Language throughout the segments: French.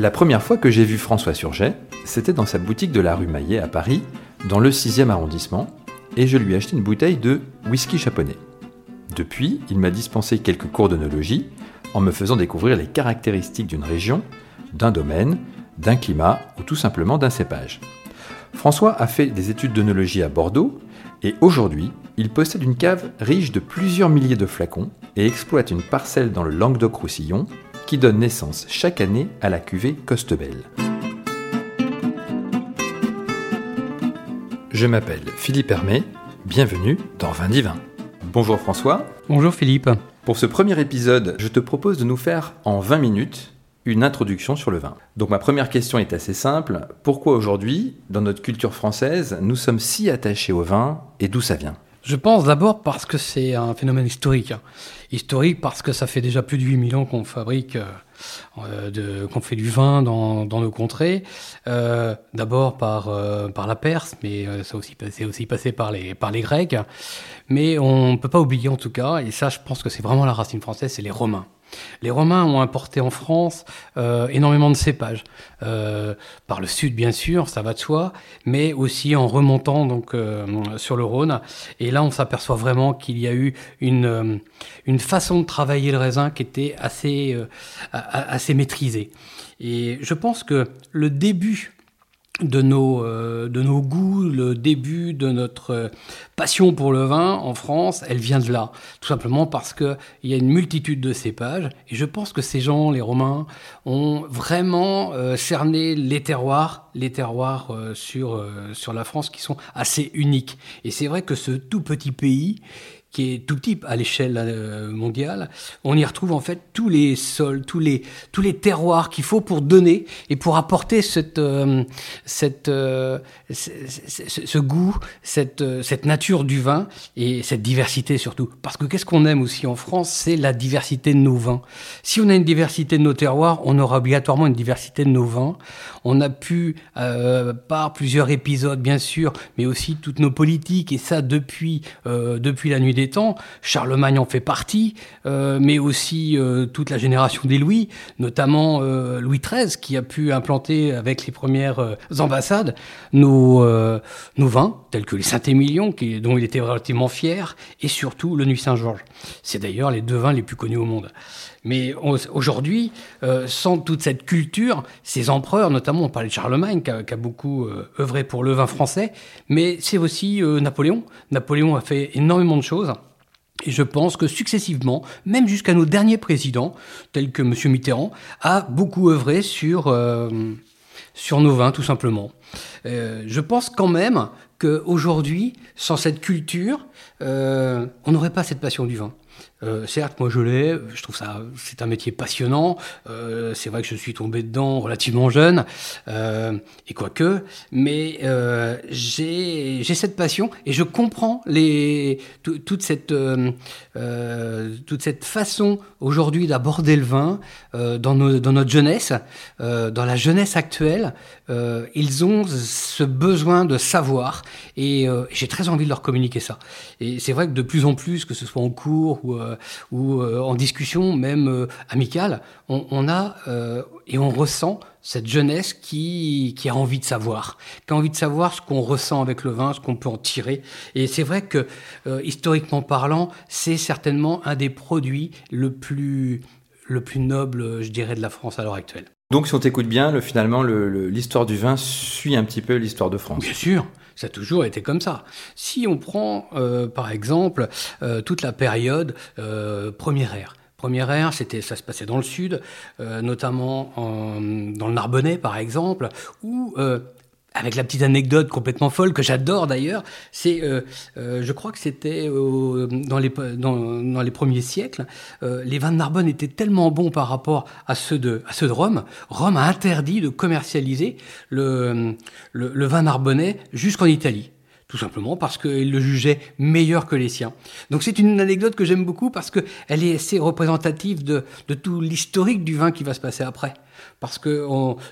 La première fois que j'ai vu François Surget, c'était dans sa boutique de la rue Maillet à Paris, dans le 6e arrondissement, et je lui ai acheté une bouteille de whisky japonais. Depuis, il m'a dispensé quelques cours d'œnologie en me faisant découvrir les caractéristiques d'une région, d'un domaine, d'un climat ou tout simplement d'un cépage. François a fait des études d'œnologie à Bordeaux et aujourd'hui, il possède une cave riche de plusieurs milliers de flacons et exploite une parcelle dans le Languedoc-Roussillon qui donne naissance chaque année à la cuvée Costebel. Je m'appelle Philippe Hermé, bienvenue dans Vin Divin. Bonjour François. Bonjour Philippe. Pour ce premier épisode, je te propose de nous faire en 20 minutes une introduction sur le vin. Donc ma première question est assez simple. Pourquoi aujourd'hui, dans notre culture française, nous sommes si attachés au vin et d'où ça vient? Je pense d'abord parce que c'est un phénomène historique. Historique parce que ça fait déjà plus de 8000 ans qu'on fabrique, euh, qu'on fait du vin dans, nos contrées. Euh, d'abord par, euh, par la Perse, mais ça aussi, c'est aussi passé par les, par les Grecs. Mais on ne peut pas oublier en tout cas, et ça je pense que c'est vraiment la racine française, c'est les Romains. Les Romains ont importé en France euh, énormément de cépages, euh, par le sud bien sûr, ça va de soi, mais aussi en remontant donc euh, sur le Rhône. Et là, on s'aperçoit vraiment qu'il y a eu une, une façon de travailler le raisin qui était assez, assez maîtrisée. Et je pense que le début de nos, euh, de nos goûts, le début de notre euh, passion pour le vin en France, elle vient de là. Tout simplement parce qu'il y a une multitude de cépages. Et je pense que ces gens, les Romains, ont vraiment euh, cerné les terroirs, les terroirs sur, sur la France qui sont assez uniques. Et c'est vrai que ce tout petit pays, qui est tout type à l'échelle euh, mondiale, on y retrouve en fait tous les sols, tous les, tous les terroirs qu'il faut pour donner et pour apporter cette, euh, cette, euh, ce, goût, cette, cette nature du vin et cette diversité surtout. Parce que qu'est-ce qu'on aime aussi en France, c'est la diversité de nos vins. Si on a une diversité de nos terroirs, on aura obligatoirement une diversité de nos vins. On a pu, par plusieurs épisodes bien sûr, mais aussi toutes nos politiques, et ça depuis, depuis la nuit des temps. Charlemagne en fait partie, euh, mais aussi euh, toute la génération des Louis, notamment euh, Louis XIII, qui a pu implanter avec les premières ambassades nos, nos vins, tels que les Saint-Émilion, dont il était relativement fier, et surtout le Nuit Saint-Georges. C'est d'ailleurs les deux vins les plus connus au monde. Mais aujourd'hui, sans toute cette culture, ces empereurs, notamment on parlait de Charlemagne, qui a, beaucoup œuvré pour le vin français, mais c'est aussi Napoléon. Napoléon a fait énormément de choses. Et je pense que successivement, même jusqu'à nos derniers présidents, tels que M. Mitterrand, a beaucoup œuvré sur, euh, sur nos vins, tout simplement. Euh, je pense quand même qu'aujourd'hui, sans cette culture, euh, on n'aurait pas cette passion du vin. Euh, certes, moi je l'ai, je trouve ça, c'est un métier passionnant. Euh, c'est vrai que je suis tombé dedans relativement jeune, euh, et quoique, mais euh, j'ai cette passion et je comprends toute, cette, toute cette façon aujourd'hui d'aborder le vin dans, dans, notre jeunesse, dans la jeunesse actuelle. ils ont ce besoin de savoir et j'ai très envie de leur communiquer ça. Et c'est vrai que de plus en plus, que ce soit en cours ou ou euh, en discussion même euh, amicale, on, a et on ressent cette jeunesse qui, qui a envie de savoir, qui a envie de savoir ce qu'on ressent avec le vin, ce qu'on peut en tirer. Et c'est vrai que, historiquement parlant, c'est certainement un des produits le plus, le plus noble, je dirais, de la France à l'heure actuelle. Donc, si on t'écoute bien, le, finalement, l'histoire du vin suit un petit peu l'histoire de France. Bien sûr, ça a toujours été comme ça. Si on prend, euh, par exemple, euh, toute la période euh, première ère, Première ère, c'était, ça se passait dans le sud, notamment dans le Narbonnais par exemple, où avec la petite anecdote complètement folle que j'adore d'ailleurs, c'est, euh, euh, je crois que c'était dans, les, dans, les premiers siècles, euh, les vins de Narbonne étaient tellement bons par rapport à ceux de, à ceux de Rome, Rome a interdit de commercialiser le, le, le vin narbonnais jusqu'en Italie. Tout simplement parce qu'il le jugeait meilleur que les siens. Donc c'est une anecdote que j'aime beaucoup parce qu'elle est assez représentative de, de tout l'historique du vin qui va se passer après. Parce que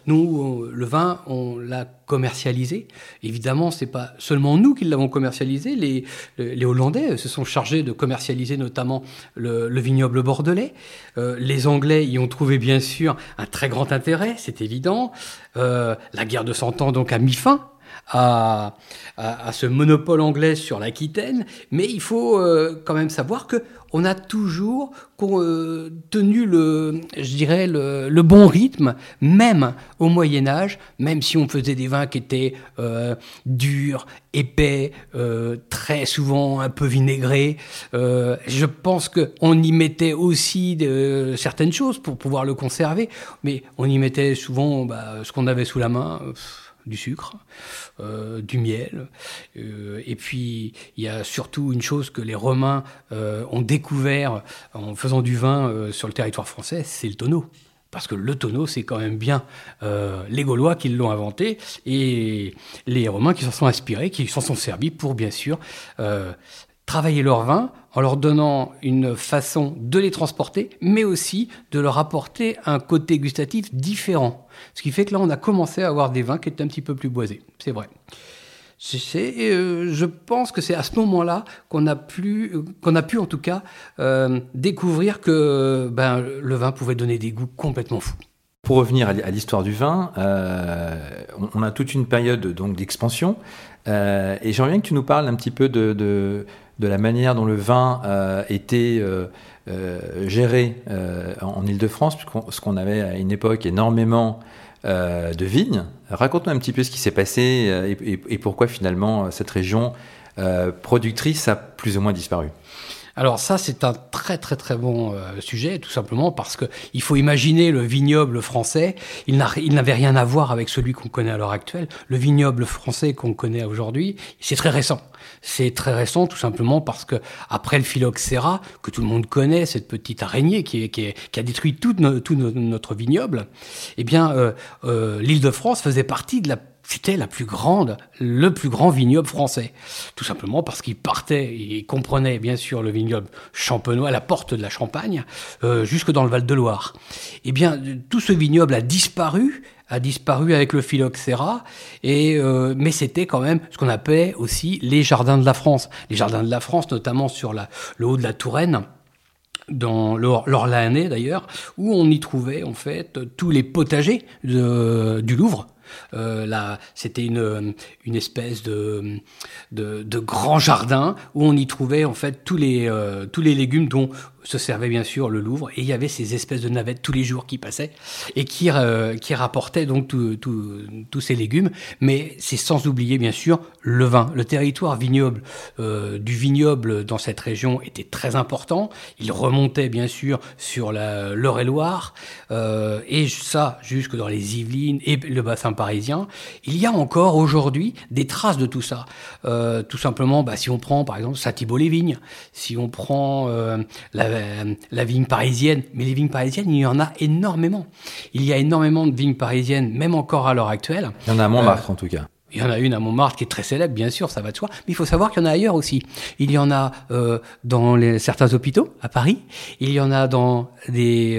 nous, le vin, on l'a commercialisé. Évidemment, c'est pas seulement nous qui l'avons commercialisé. Les, les, Hollandais se sont chargés de commercialiser notamment le, vignoble bordelais. Euh, les Anglais y ont trouvé bien sûr un très grand intérêt, c'est évident. Euh, la guerre de Cent Ans donc a mis fin à, à, ce monopole anglais sur l'Aquitaine, mais il faut euh, quand même savoir que on a toujours euh, tenu le, je dirais, le, bon rythme, même au Moyen Âge, même si on faisait des vins qui étaient euh, durs, épais, très souvent un peu vinaigrés. je pense qu'on y mettait aussi de, certaines choses pour pouvoir le conserver, mais on y mettait souvent bah, ce qu'on avait sous la main du sucre, euh, du miel. Euh, et puis, il y a surtout une chose que les Romains euh, ont découvert en faisant du vin sur le territoire français, c'est le tonneau. Parce que le tonneau, c'est quand même bien les Gaulois qui l'ont inventé et les Romains qui s'en sont inspirés, qui s'en sont servis pour, bien sûr, travailler leur vin en leur donnant une façon de les transporter, mais aussi de leur apporter un côté gustatif différent. Ce qui fait que là, on a commencé à avoir des vins qui étaient un petit peu plus boisés. C'est vrai. Euh, je pense que c'est à ce moment-là qu'on a, pu, a pu, en tout cas, euh, découvrir que ben, le vin pouvait donner des goûts complètement fous. Pour revenir à l'histoire du vin, euh, on a toute une période donc d'expansion, et j'aimerais bien que tu nous parles un petit peu de, la manière dont le vin était géré en Ile-de-France, puisqu'on avait à une époque énormément euh, de vignes. Raconte-nous un petit peu ce qui s'est passé euh, et, pourquoi finalement euh, cette région productrice a plus ou moins disparu. Alors ça, c'est un très très très bon sujet, tout simplement parce que il faut imaginer le vignoble français. Il n'avait rien à voir avec celui qu'on connaît à l'heure actuelle. Le vignoble français qu'on connaît aujourd'hui, c'est très récent. C'est très récent tout simplement parce que après le phylloxéra, que tout le monde connaît, cette petite araignée qui, a détruit tout, notre vignoble, eh bien, euh, euh, l'île de France faisait partie de la la plus grande, le plus grand vignoble français. Tout simplement parce qu'il partait, il comprenait bien sûr le vignoble champenois, la porte de la Champagne, euh, jusque dans le Val-de-Loire. Eh bien, tout ce vignoble a disparu a disparu avec le phylloxéra, et, euh, mais c'était quand même ce qu'on appelait aussi les jardins de la France. Les jardins de la France, notamment sur la, le haut de la Touraine, dans l'Orléanais d'ailleurs, où on y trouvait en fait tous les potagers du Louvre. Euh, là, c'était une, une espèce de, de, de, grand jardin où on y trouvait en fait tous les, euh, tous les légumes dont se servait bien sûr le Louvre et il y avait ces espèces de navettes tous les jours qui passaient et qui, euh, qui rapportaient donc tous ces légumes. Mais c'est sans oublier bien sûr le vin. Le territoire vignoble euh, du vignoble dans cette région était très important. Il remontait bien sûr sur la l'Eure-et-Loire euh, et ça jusque dans les Yvelines et le bassin parisien. Il y a encore aujourd'hui des traces de tout ça. tout simplement, bah, si on prend par exemple Saint-Thibault-les-Vignes, si on prend la euh, la vigne parisienne. Mais les vignes parisiennes, il y en a énormément. Il y a énormément de vignes parisiennes, même encore à l'heure actuelle. Il y en a à Montmartre, euh, en tout cas. Il y en a une à Montmartre qui est très célèbre, bien sûr, ça va de soi. Mais il faut savoir qu'il y en a ailleurs aussi. Il y en a euh, dans les, certains hôpitaux à Paris. Il y en a dans des,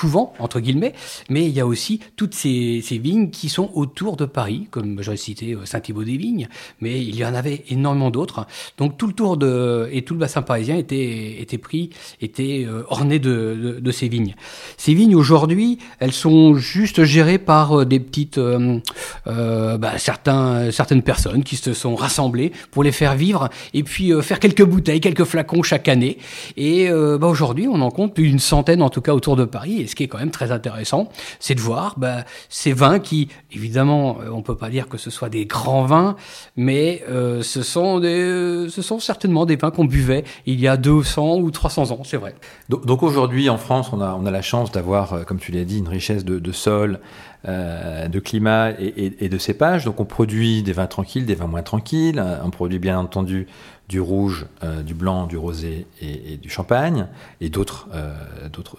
couvent, entre guillemets, mais il y a aussi toutes ces, vignes qui sont autour de Paris, comme j'aurais cité euh, Saint-Thibaud-des-Vignes, mais il y en avait énormément d'autres. Donc tout le tour de, et tout le bassin parisien était, était pris, était euh, orné de, de, ces vignes. Ces vignes, aujourd'hui, elles sont juste gérées par euh, des petites, euh, bah, certaines personnes qui se sont rassemblées pour les faire vivre et puis faire quelques bouteilles, quelques flacons chaque année. Et bah, aujourd'hui, on en compte plus d'une centaine, en tout cas, autour de Paris ce qui est quand même très intéressant, c'est de voir bah, ces vins qui, évidemment, euh, on peut pas dire que ce soit des grands vins, mais euh, ce, sont des, euh, ce sont certainement des vins qu'on buvait il y a 200 ou 300 ans, c'est vrai. Donc, aujourd'hui, en France, on a, on a la chance d'avoir, comme tu l'as dit, une richesse de, sol, de climat et, et, de cépages. Donc on produit des vins tranquilles, des vins moins tranquilles. On produit bien entendu du rouge, euh, du blanc, du rosé et, du champagne, et d'autres euh,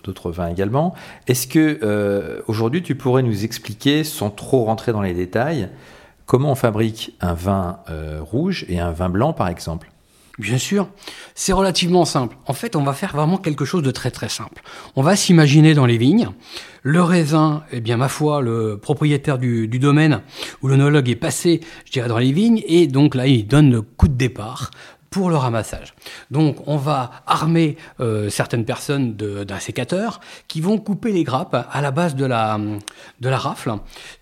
d'autres vins également. Est-ce que euh, aujourd'hui tu pourrais nous expliquer, sans trop rentrer dans les détails, Comment on fabrique un vin rouge et un vin blanc, par exemple? Bien sûr, c'est relativement simple. En fait, on va faire vraiment quelque chose de très très simple. On va s'imaginer dans les vignes, le raisin, eh bien ma foi, le propriétaire du, domaine où l'onologue est passé, je dirais, dans les vignes, et donc là, il donne le coup de départ pour le ramassage. Donc on va armer euh, certaines personnes d'un sécateur qui vont couper les grappes à la base de la, de la rafle,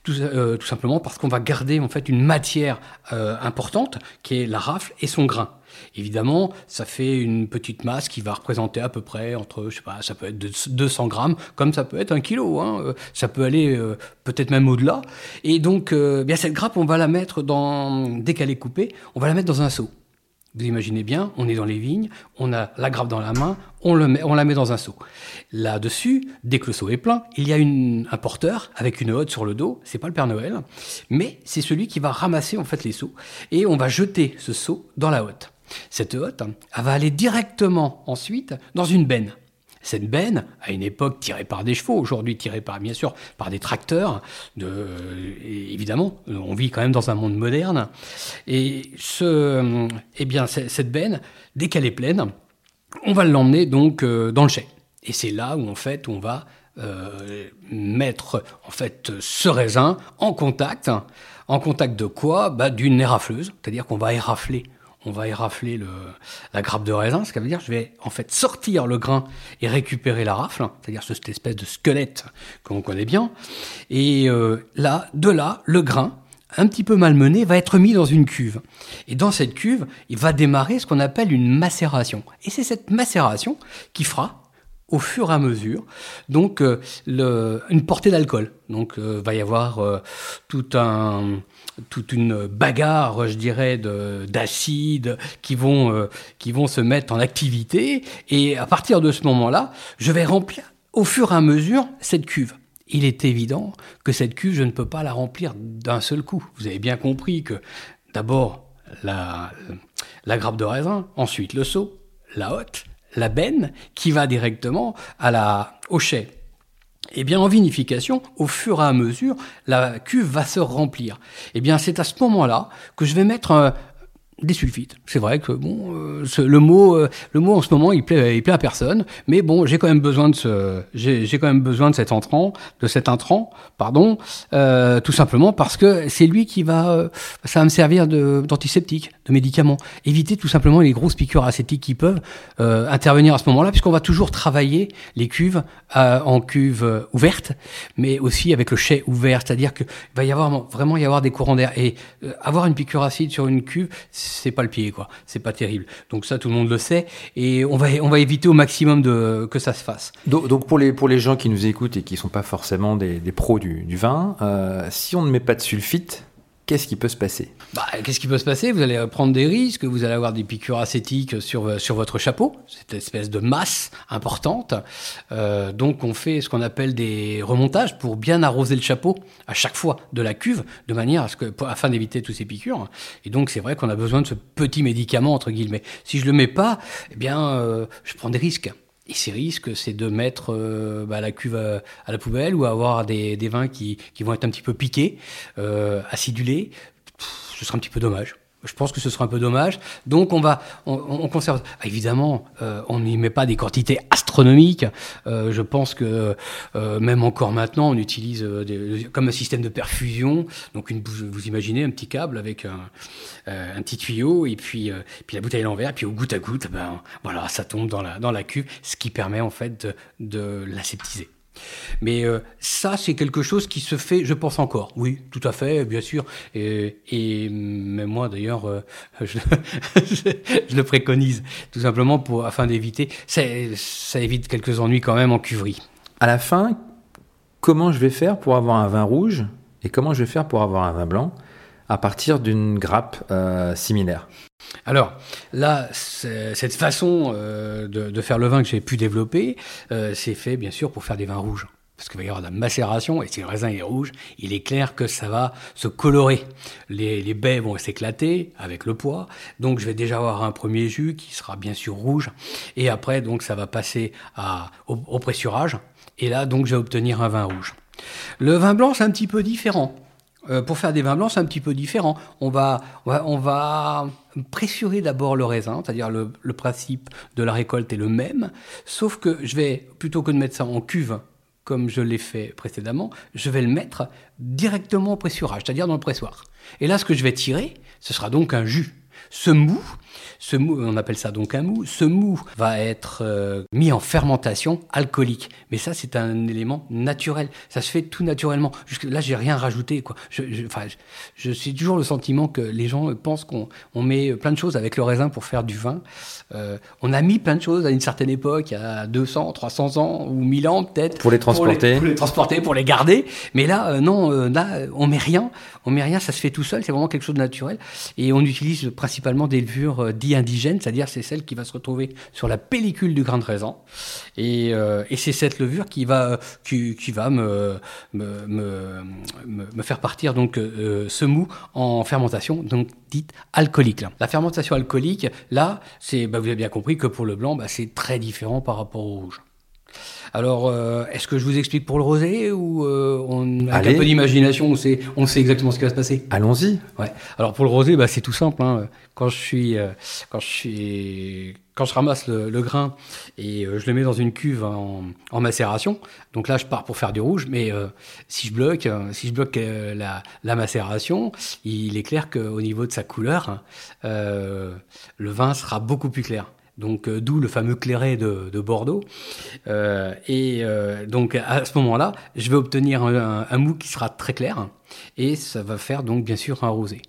tout, euh, tout simplement parce qu'on va garder en fait une matière euh, importante qui est la rafle et son grain. Évidemment, ça fait une petite masse qui va représenter à peu près entre, je sais pas, ça peut être 200 grammes, comme ça peut être un kilo. Hein, euh, ça peut aller euh, peut-être même au-delà. Et donc, euh, bien cette grappe, on va la mettre dans, dès qu'elle est coupée, on va la mettre dans un seau. Vous imaginez bien, on est dans les vignes, on a la grappe dans la main, on, la met dans un seau. Là-dessus, dès que le seau est plein, il y a un porteur avec une hotte sur le dos. C'est pas le Père Noël, mais c'est celui qui va ramasser en fait les seaux et on va jeter ce seau dans la hotte. Cette hotte, elle va aller directement ensuite dans une benne. Cette benne, à une époque tirée par des chevaux, aujourd'hui tirée par, bien sûr, par des tracteurs, de, évidemment, on vit quand même dans un monde moderne. Et eh bien, cette benne, dès qu'elle est pleine, on va l'emmener donc euh, dans le chai. Et c'est là où, fait, on va euh, mettre, en fait, ce raisin en contact. En contact de quoi? Bah, D'une érafleuse, c'est-à-dire qu'on va érafler on va érafler le, la grappe de raisin, ce qui veut dire je vais en fait sortir le grain et récupérer la rafle, c'est-à-dire cette espèce de squelette qu'on connaît bien. Et euh, là, de là, le grain, un petit peu malmené, va être mis dans une cuve. Et dans cette cuve, il va démarrer ce qu'on appelle une macération. Et c'est cette macération qui fera au fur et à mesure, donc euh, une portée d'alcool. Donc euh, va y avoir tout un toute une bagarre, je dirais, d'acide qui vont euh, qui vont se mettre en activité. Et à partir de ce moment-là, je vais remplir au fur et à mesure cette cuve. Il est évident que cette cuve, je ne peux pas la remplir d'un seul coup. Vous avez bien compris que d'abord la, la grappe de raisin, ensuite le seau, la hotte, la benne, qui va directement à la, au chai. Eh bien, en vinification, au fur et à mesure, la cuve va se remplir. Eh bien, c'est à ce moment-là que je vais mettre un, des sulfites. C'est vrai que bon, euh, le mot, euh, le mot en ce moment, il plaît, il plaît à personne. Mais bon, j'ai quand même besoin de ce, j'ai, quand même besoin de cet entrant, de cet intrant, pardon, euh, tout simplement parce que c'est lui qui va, ça va me servir de d'antiseptique, de médicament. Éviter tout simplement les grosses piqûres acétiques qui peuvent intervenir à ce moment-là, puisqu'on va toujours travailler les cuves en cuve ouverte, mais aussi avec le chai ouvert, c'est-à-dire qu'il va y avoir vraiment y avoir des courants d'air et avoir une piqûre acide sur une cuve c'est pas le pied, quoi. C'est pas terrible. Donc ça, tout le monde le sait. Et on va, on va éviter au maximum de, que ça se fasse. Donc, pour, les, pour les gens qui nous écoutent et qui sont pas forcément des, pros du, vin, euh, si on ne met pas de sulfite, qu'est-ce qui peut se passer bah, Qu'est-ce qui peut se passer? Vous allez prendre des risques, vous allez avoir des piqûres acétiques sur, sur votre chapeau, cette espèce de masse importante. Euh, donc on fait ce qu'on appelle des remontages pour bien arroser le chapeau à chaque fois de la cuve, de manière à ce que, afin d'éviter tous ces piqûres. Et donc c'est vrai qu'on a besoin de ce petit médicament, entre guillemets. Si je le mets pas, eh bien, euh, je prends des risques. Et ces risques, c'est de mettre euh, bah, la cuve à, la poubelle ou avoir des, vins qui, qui, vont être un petit peu piqués, euh, acidulés. ce sera un petit peu dommage. Je pense que ce sera un peu dommage. Donc on va, on, conserve. Ah, évidemment, euh, on n'y met pas des quantités astronomiques. Euh, je pense que euh, même encore maintenant, on utilise comme un système de perfusion. Donc vous imaginez un petit câble avec un, un petit tuyau et puis, puis la bouteille à l'envers. Puis au goutte à goutte, ben voilà, ça tombe dans la dans la cuve, ce qui permet en fait de, de l'aseptiser. Mais euh, ça, c'est quelque chose qui se fait, je pense encore. Oui, tout à fait, bien sûr. Et, et moi, d'ailleurs, euh, je, le préconise, tout simplement pour, afin d'éviter. Ça, ça évite quelques ennuis quand même en cuverie. À la fin, comment je vais faire pour avoir un vin rouge et comment je vais faire pour avoir un vin blanc? À partir d'une grappe euh, similaire alors là, cette façon euh, de, faire le vin que j'ai pu développer, euh, c'est fait bien sûr pour faire des vins rouges. Parce qu'il va y avoir de la macération, et si le raisin est rouge, il est clair que ça va se colorer. Les, baies vont s'éclater avec le poids, donc je vais déjà avoir un premier jus qui sera bien sûr rouge, et après donc ça va passer au, pressurage, et là donc je vais obtenir un vin rouge. Le vin blanc c'est un petit peu différent. Euh, pour faire des vins blancs, c'est un petit peu différent. On va, on va, on va pressurer d'abord le raisin, c'est-à-dire le, le principe de la récolte est le même, sauf que je vais, plutôt que de mettre ça en cuve, comme je l'ai fait précédemment, je vais le mettre directement au pressurage, c'est-à-dire dans le pressoir. Et là, ce que je vais tirer, ce sera donc un jus. Ce mou, ce mou, on appelle ça donc un mou. Ce mou va être euh, mis en fermentation alcoolique. Mais ça, c'est un élément naturel. Ça se fait tout naturellement. Jusque là, j'ai rien rajouté. Quoi. Je, je, enfin, je, suis toujours le sentiment que les gens pensent qu'on on met plein de choses avec le raisin pour faire du vin. Euh, on a mis plein de choses à une certaine époque, il y a 200, 300 ans ou 1000 ans peut-être. Pour les transporter. Pour les, pour les, transporter, pour les garder. Mais là, euh, non, là, on met rien. On met rien, ça se fait tout seul. C'est vraiment quelque chose de naturel. Et on utilise principalement des levures euh, dites indigènes, c'est-à-dire c'est celle qui va se retrouver sur la pellicule du grain de raisin. Et, euh, et c'est cette levure qui va, qui, qui va me, me, me, me, faire partir donc euh, ce mou en fermentation, donc dite alcoolique. Là. La fermentation alcoolique, là, c'est, bah, vous avez bien compris que pour le blanc, bah, c'est très différent par rapport au rouge. Alors, euh, est-ce que je vous explique pour le rosé ou euh, on, avec un peu d'imagination, on sait, on sait exactement ce qui va se passer? Allons-y. Ouais. Alors pour le rosé, bah, c'est tout simple. Hein. Quand je suis, euh, quand je suis, quand je ramasse le, grain et euh, je le mets dans une cuve en, macération, donc là je pars pour faire du rouge. Mais euh, si je bloque, si je bloque la, macération, il est clair qu'au niveau de sa couleur, le vin sera beaucoup plus clair donc d'où le fameux clairet de, de Bordeaux. Et donc à ce moment-là, je vais obtenir un, un, mou qui sera très clair, et ça va faire donc bien sûr un rosé.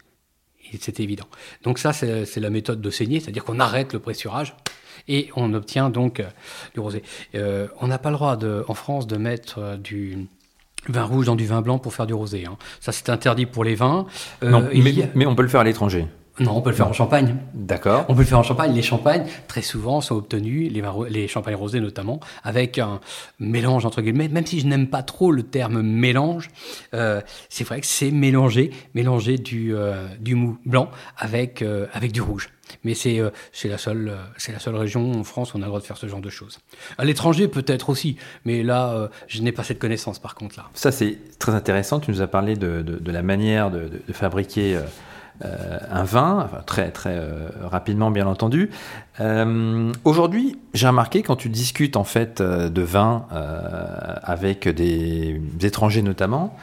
C'est évident. Donc ça, c'est la méthode de saigner, c'est-à-dire qu'on arrête le pressurage et on obtient donc du rosé. Euh, on n'a pas le droit de, en France de mettre du vin rouge dans du vin blanc pour faire du rosé. Hein. Ça, c'est interdit pour les vins. non, mais, mais on peut le faire à l'étranger. Non, on peut le faire en champagne. D'accord. On peut le faire en champagne. Les champagnes, très souvent, sont obtenus, les, les champagnes rosés notamment, avec un mélange, entre guillemets. Même si je n'aime pas trop le terme mélange, euh, c'est vrai que c'est mélanger, mélanger du, euh, du mou blanc avec, euh, avec du rouge. Mais c'est la, seule, c'est la seule région en France où on a le droit de faire ce genre de choses. À l'étranger, peut-être aussi, mais là, je n'ai pas cette connaissance par contre. là. Ça, c'est très intéressant. Tu nous as parlé de, de, de la manière de, de fabriquer un vin, très très euh, rapidement bien entendu. Euh, Aujourd'hui, j'ai remarqué quand tu discutes en fait euh, de vin euh, avec des, étrangers notamment,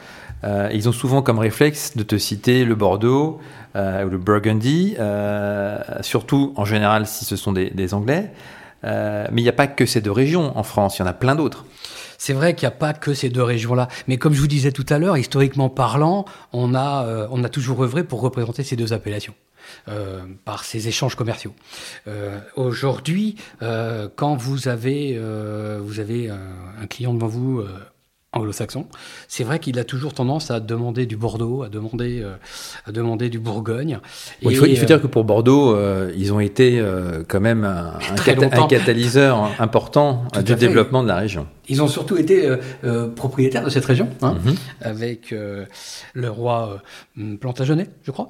ils ont souvent comme réflexe de te citer le Bordeaux ou le Burgundy, surtout en général si ce sont des Anglais. mais il n'y a pas que ces deux régions en France, il y en a plein d'autres. C'est vrai qu'il n'y a pas que ces deux régions-là. Mais comme je vous disais tout à l'heure, historiquement parlant, on a, euh, on a toujours œuvré pour représenter ces deux appellations. Euh, par ces échanges commerciaux. Euh, Aujourd'hui, quand vous avez, vous avez un, client devant vous anglo-saxon. C'est vrai qu'il a toujours tendance à demander du Bordeaux, à demander, euh, à demander du Bourgogne. Bon, et, il, faut, il, faut, dire que pour Bordeaux, euh, ils ont été euh, quand même un, un, cat un catalyseur important Tout du développement de la région. Ils ont surtout été propriétaires de cette région, hein, mm -hmm. avec le roi Plantagenet, je crois.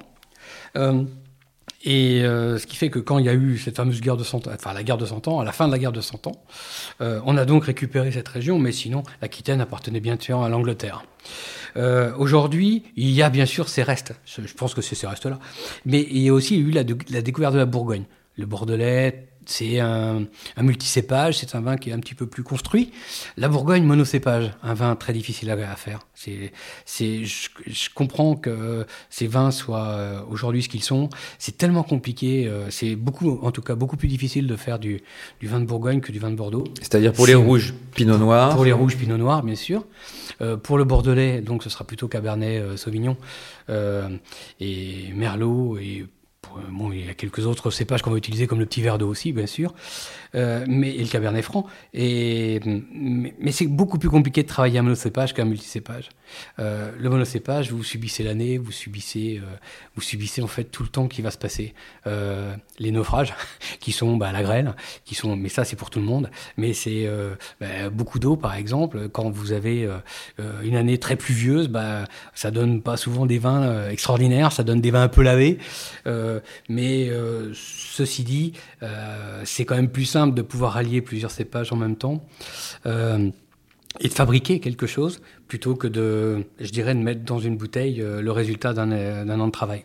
Et euh, ce qui fait que quand il y a eu cette fameuse guerre de Cent Ans, enfin la guerre de Cent Ans, à la fin de la guerre de Cent Ans, euh, on a donc récupéré cette région, mais sinon l'Aquitaine appartenait bien sûr à l'Angleterre. Euh, Aujourd'hui, il y a bien sûr ces restes, je pense que c'est ces restes-là, mais il y a aussi eu la, la découverte de la Bourgogne, le Bordelais, c'est un, un multicépage, c'est un vin qui est un petit peu plus construit. La Bourgogne, monocépage, un vin très difficile à, faire. C'est, c'est, je, je, comprends que ces vins soient euh, aujourd'hui ce qu'ils sont. C'est tellement compliqué. Euh, c'est beaucoup, en tout cas, beaucoup plus difficile de faire du, du vin de Bourgogne que du vin de Bordeaux. C'est-à-dire pour les rouges, Pinot Noir. Pour les rouges, Pinot Noir, bien sûr. Euh, pour le Bordelais, donc ce sera plutôt Cabernet euh, Sauvignon euh, et Merlot et Bon, il y a quelques autres cépages qu'on va utiliser comme le petit verre d'eau aussi, bien sûr, euh, mais et le cabernet franc. Et mais, mais c'est beaucoup plus compliqué de travailler un monocépage qu'un multicépage. Euh, le monocépage, vous subissez l'année, vous subissez, euh, vous subissez en fait tout le temps qui va se passer. Euh, les naufrages, qui sont bah, la grêle, qui sont, mais ça c'est pour tout le monde. Mais c'est euh, bah, beaucoup d'eau, par exemple. Quand vous avez euh, une année très pluvieuse, bah, ça donne pas souvent des vins extraordinaires, ça donne des vins un peu lavés. Mais ceci dit, c'est quand même plus simple de pouvoir allier plusieurs cépages en même temps et de fabriquer quelque chose plutôt que de, je dirais, de mettre dans une bouteille euh, le résultat d'un an de travail.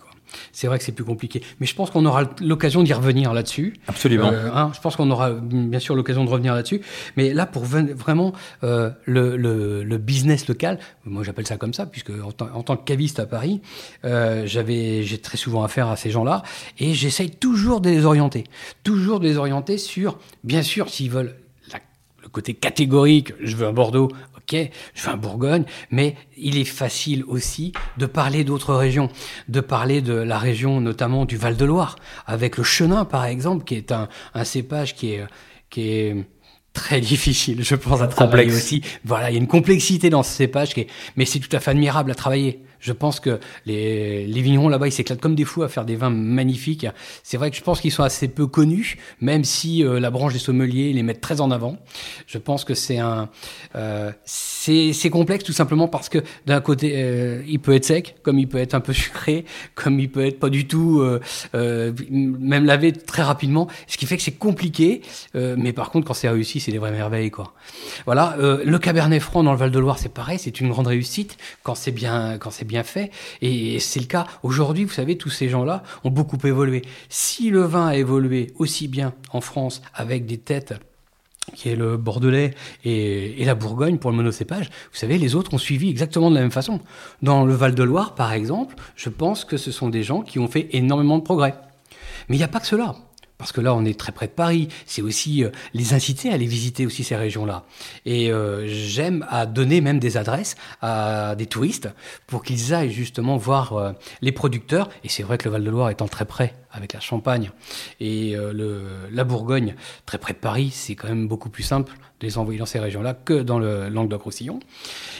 C'est vrai que c'est plus compliqué. Mais je pense qu'on aura l'occasion d'y revenir là-dessus. Absolument. Euh, hein, je pense qu'on aura bien sûr l'occasion de revenir là-dessus. Mais là, pour vraiment euh, le, le, le, business local, moi j'appelle ça comme ça, puisque en, en, tant que caviste à Paris, euh, j'avais, j'ai très souvent affaire à ces gens-là, et j'essaye toujours de les orienter. Toujours de les orienter sur, bien sûr, s'ils veulent le côté catégorique, je veux un Bordeaux, ok, je veux un Bourgogne, mais il est facile aussi de parler d'autres régions, de parler de la région notamment du Val-de-Loire, avec le Chenin par exemple, qui est un, un cépage qui est, qui est très difficile, je pense, à travailler aussi. Voilà, il y a une complexité dans ce cépage, qui est, mais c'est tout à fait admirable à travailler. Je pense que les, vignerons là-bas, ils s'éclatent comme des fous à faire des vins magnifiques. C'est vrai que je pense qu'ils sont assez peu connus, même si euh, la branche des sommeliers les met très en avant. Je pense que c'est un, euh, c'est complexe tout simplement parce que d'un côté, euh, il peut être sec, comme il peut être un peu sucré, comme il peut être pas du tout, même lavé très rapidement. Ce qui fait que c'est compliqué, mais par contre, quand c'est réussi, c'est des vraies merveilles, quoi. Voilà, le Cabernet Franc dans le Val de Loire, c'est pareil, c'est une grande réussite quand c'est bien, quand c'est bien fait. Et c'est le cas. Aujourd'hui, vous savez, tous ces gens-là ont beaucoup évolué. Si le vin a évolué aussi bien en France avec des têtes qui est le Bordelais et, la Bourgogne pour le monocépage, vous savez, les autres ont suivi exactement de la même façon. Dans le Val-de-Loire, par exemple, je pense que ce sont des gens qui ont fait énormément de progrès. Mais il n'y a pas que cela parce que là on est très près de Paris, c'est aussi euh, les inciter à aller visiter aussi ces régions-là. Et euh, j'aime à donner même des adresses à des touristes pour qu'ils aillent justement voir euh, les producteurs. Et c'est vrai que le Val-de-Loire étant très près avec la Champagne et le, la Bourgogne très près de Paris, c'est quand même beaucoup plus simple de les envoyer dans ces régions-là que dans le Languedoc-Roussillon.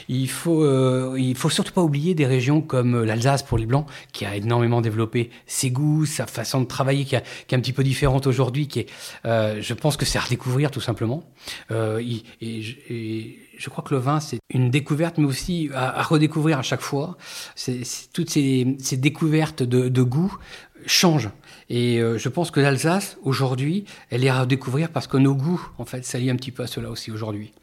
Il faut, euh, faut surtout pas oublier des régions comme l'Alsace pour les Blancs, qui a énormément développé ses goûts, sa façon de travailler, qui, est un petit peu différente aujourd'hui, qui est, euh, je pense que c'est à redécouvrir tout simplement. Euh, et, je crois que le vin, c'est une découverte, mais aussi à, redécouvrir à chaque fois. Toutes ces, ces découvertes de, de goût changent. Et euh, je pense que l'Alsace, aujourd'hui, elle est à redécouvrir parce que nos goûts, en fait, s'allient un petit peu à cela aussi aujourd'hui.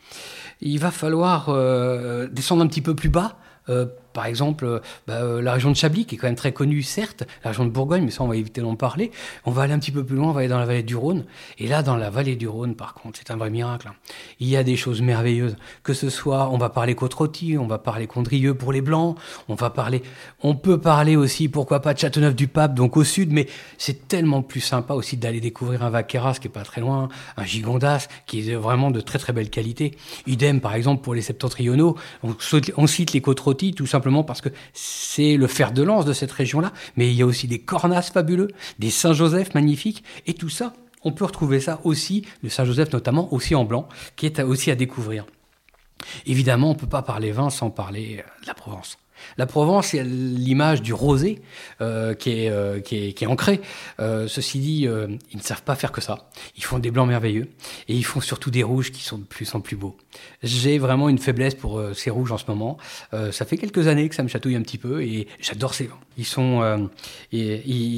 Il va falloir euh, descendre un petit peu plus bas euh, par exemple, euh, bah, euh, la région de Chablis, qui est quand même très connue, certes, la région de Bourgogne, mais ça, on va éviter d'en parler. On va aller un petit peu plus loin, on va aller dans la vallée du Rhône. Et là, dans la vallée du Rhône, par contre, c'est un vrai miracle. Hein. Il y a des choses merveilleuses. Que ce soit, on va parler côte on va parler Condrieux pour les Blancs, on va parler, on peut parler aussi, pourquoi pas, de Châteauneuf-du-Pape, donc au sud, mais c'est tellement plus sympa aussi d'aller découvrir un Vaqueras, qui est pas très loin, un Gigondas, qui est vraiment de très très belle qualité. Idem, par exemple, pour les septentrionaux, on, on cite les côtes tout simplement simplement parce que c'est le fer de lance de cette région-là, mais il y a aussi des cornasses fabuleux, des Saint-Joseph magnifiques, et tout ça, on peut retrouver ça aussi, le Saint-Joseph notamment, aussi en blanc, qui est aussi à découvrir. Évidemment, on ne peut pas parler vin sans parler euh, de la Provence. La Provence, c'est l'image du rosé euh, qui, est, euh, est, est, ancrée. Euh, ceci dit, ils ne savent pas faire que ça. Ils font des blancs merveilleux et ils font surtout des rouges qui sont de plus en plus beaux. J'ai vraiment une faiblesse pour ces rouges en ce moment. Ça fait quelques années que ça me chatouille un petit peu et j'adore ces vins. Ils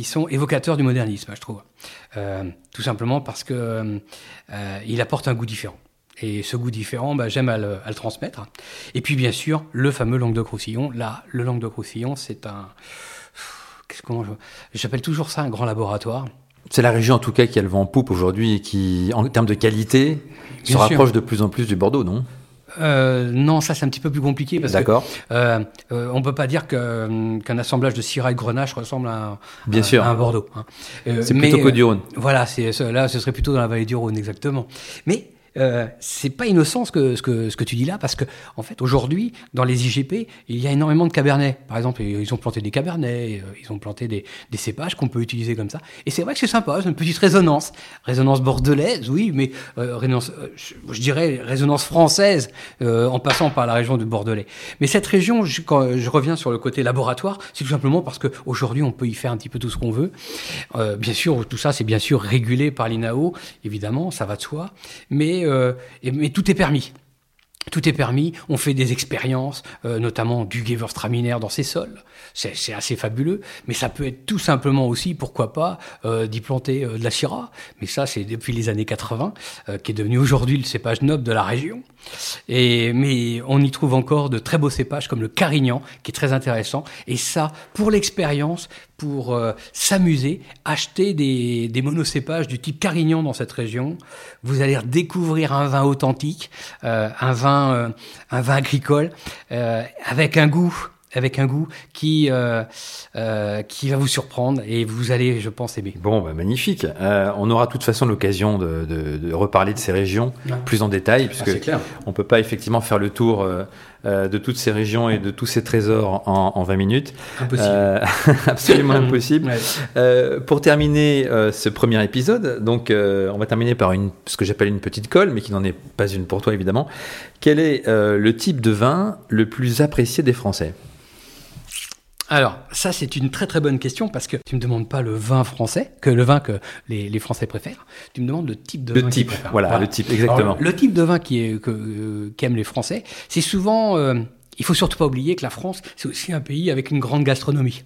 sont, évocateurs du modernisme, je trouve. tout simplement parce que il apportent un goût différent. Et ce goût différent, bah, j'aime à, le, transmettre. Et puis bien sûr, le fameux Languedoc-Roussillon. Là, le Languedoc-Roussillon, c'est un... Comment J'appelle toujours ça un grand laboratoire. C'est la région en tout cas qui a le vent en poupe aujourd'hui et qui, en termes de qualité, bien se rapproche de plus en plus du Bordeaux, non? Euh, non, ça c'est un petit peu plus compliqué parce que euh, euh, on peut pas dire qu'un assemblage de Syrah et Grenache ressemble à un, Bien sûr. À un Bordeaux. Hein. Euh, c'est plutôt Côte du Rhône. Voilà, c'est là, ce serait plutôt dans la vallée du Rhône, exactement. Mais euh, c'est pas innocent ce que, tu dis là, parce que en fait, aujourd'hui, dans les IGP, il y a énormément de cabernets. Par exemple, ils ont planté des cabernets, euh, ils ont planté des, cépages qu'on peut utiliser comme ça. Et c'est vrai que c'est sympa, c'est une petite résonance. Résonance bordelaise, oui, mais euh, résonance, je, dirais résonance française, en passant par la région de Bordelais. Mais cette région, je, quand je reviens sur le côté laboratoire, c'est tout simplement parce qu'aujourd'hui, on peut y faire un petit peu tout ce qu'on veut. bien sûr, tout ça, c'est bien sûr régulé par l'INAO, évidemment, ça va de soi. Mais euh, mais tout est permis. tout est permis. On fait des expériences, euh, notamment du Gewürztraminer dans ses sols. C'est assez fabuleux. Mais ça peut être tout simplement aussi, pourquoi pas, euh, d'y planter de la Syrah. Mais ça, c'est depuis les années 80, qui est devenu aujourd'hui le cépage noble de la région. Et, mais on y trouve encore de très beaux cépages comme le Carignan, qui est très intéressant. Et ça, pour l'expérience, pour s'amuser, acheter des, des monocépages du type Carignan dans cette région. Vous allez redécouvrir un vin authentique, un vin euh, un vin agricole euh, avec un goût avec un goût qui, euh, qui va vous surprendre et vous allez, je pense, aimer. Bon, bah, magnifique. on aura de toute façon l'occasion de, reparler de ces régions plus en détail, puisque ah, on peut pas effectivement faire le tour euh, de toutes ces régions et de tous ces trésors en, 20 minutes. Impossible. Euh, absolument impossible. Euh, pour terminer ce premier épisode, donc on va terminer par une, ce que j'appelle une petite colle, mais qui n'en est pas une pour toi évidemment. Quel est le type de vin le plus apprécié des Français? Alors, ça, c'est une très très bonne question parce que tu me demandes pas le vin français, que le vin que les, Français préfèrent. Tu me demandes le type de le vin. Type, voilà, le type, exactement. le type de vin qui est, que, euh, qu'aiment les Français, c'est souvent. Euh, il faut surtout pas oublier que la France, c'est aussi un pays avec une grande gastronomie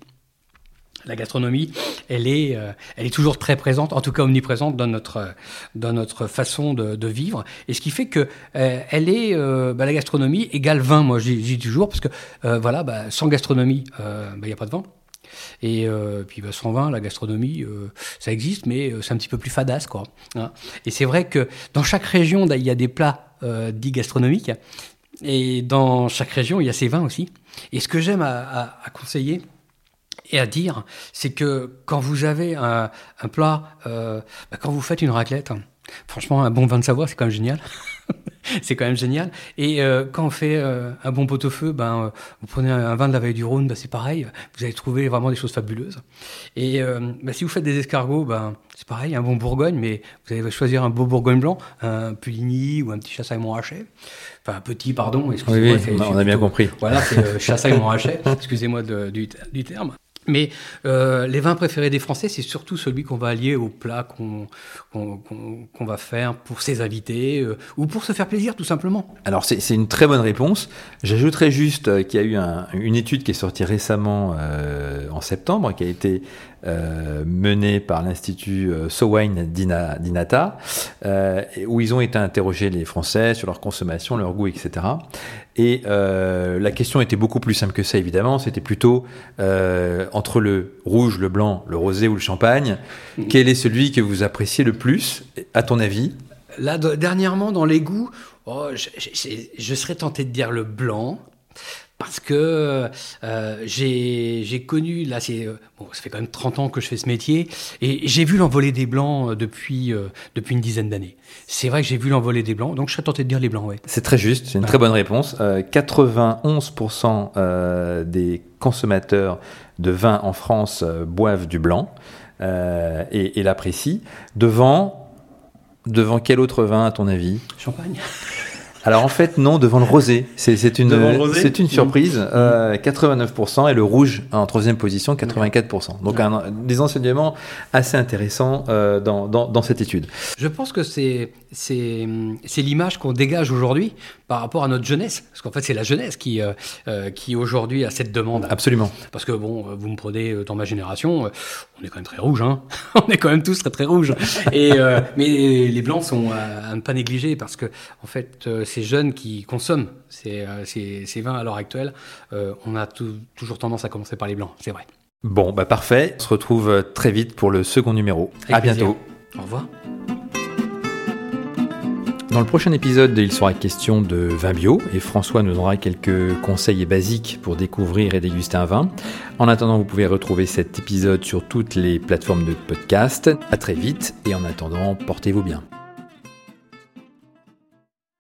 la gastronomie, elle est, euh, elle est toujours très présente, en tout cas omniprésente dans notre, dans notre façon de, vivre. Et ce qui fait que euh, elle est, euh, bah, la gastronomie égale vin, moi je dis toujours, parce que voilà, bah, sans gastronomie, il bah, n'y a pas de vin. Et puis bah, sans vin, la gastronomie, ça existe, mais c'est un petit peu plus fadasse. Quoi, hein. Et c'est vrai que dans chaque région, il y a des plats dits gastronomiques, et dans chaque région, il y a ses vins aussi. Et ce que j'aime à conseiller, et à dire, c'est que quand vous avez un, plat, euh, bah, quand vous faites une raclette, franchement, un bon vin de Savoie, c'est quand même génial. c'est quand même génial. Et euh, quand on fait euh, un bon pot-au-feu, ben, vous prenez un, vin de la veille du Rhône, ben, c'est pareil. Vous allez trouver vraiment des choses fabuleuses. Et ben, si vous faites des escargots, ben, c'est pareil, un bon Bourgogne, mais vous allez choisir un beau Bourgogne blanc, un Puligny ou un petit Chassagne-Montrachet. Enfin, un petit, pardon, excusez-moi. Oui, on a bien compris. Voilà, c'est Chassagne-Montrachet, excusez-moi du, du terme. Mais euh, les vins préférés des Français, c'est surtout celui qu'on va allier au plat qu'on va faire pour ses invités euh, ou pour se faire plaisir tout simplement. Alors c'est une très bonne réponse. J'ajouterais juste euh, qu'il y a eu un, une étude qui est sortie récemment en septembre, qui a été menée par l'Institut Sowine d'Inata, euh, où ils ont été interrogés les Français sur leur consommation, leur goût, etc. Et la question était beaucoup plus simple que ça, évidemment. C'était plutôt entre le rouge, le blanc, le rosé ou le champagne, quel est celui que vous appréciez le plus, à ton avis? Là, dernièrement, dans les goûts, oh, je serais tenté de dire le blanc parce que euh, j'ai connu, là, c'est euh, bon, ça fait quand même 30 ans que je fais ce métier, et j'ai vu l'envolée des blancs euh, depuis, depuis une dizaine d'années. C'est vrai que j'ai vu l'envolée des blancs, donc je serais tenté de dire les blancs, ouais. C'est très juste, c'est une très bonne réponse. 91% des consommateurs de vin en France boivent du blanc et, et l'apprécient. Devant, devant quel autre vin, à ton avis? Champagne alors en fait, non, devant le rosé. C'est une, c'est une surprise. 89% mmh. et le rouge en troisième position, 84%. Donc un, des enseignements assez intéressants euh, dans, dans, dans, cette étude. Je pense que c'est l'image qu'on dégage aujourd'hui par rapport à notre jeunesse. Parce qu'en fait, c'est la jeunesse qui, euh, euh, qui aujourd'hui a cette demande. Absolument. Parce que bon, vous me prenez dans ma génération, on est quand même très rouge. Hein on est quand même tous très très rouges. Et, mais les blancs sont à, ne pas négliger parce que en fait, ces jeunes qui consomment ces, euh, ces, vins à l'heure actuelle, euh, on a toujours tendance à commencer par les blancs, c'est vrai. Bon, bah parfait. On se retrouve euh, très vite pour le second numéro. à bientôt. Au revoir. Dans le prochain épisode, il sera question de vin bio et François nous donnera quelques conseils basiques pour découvrir et déguster un vin. En attendant, vous pouvez retrouver cet épisode sur toutes les plateformes de podcast. À très vite et en attendant, portez-vous bien.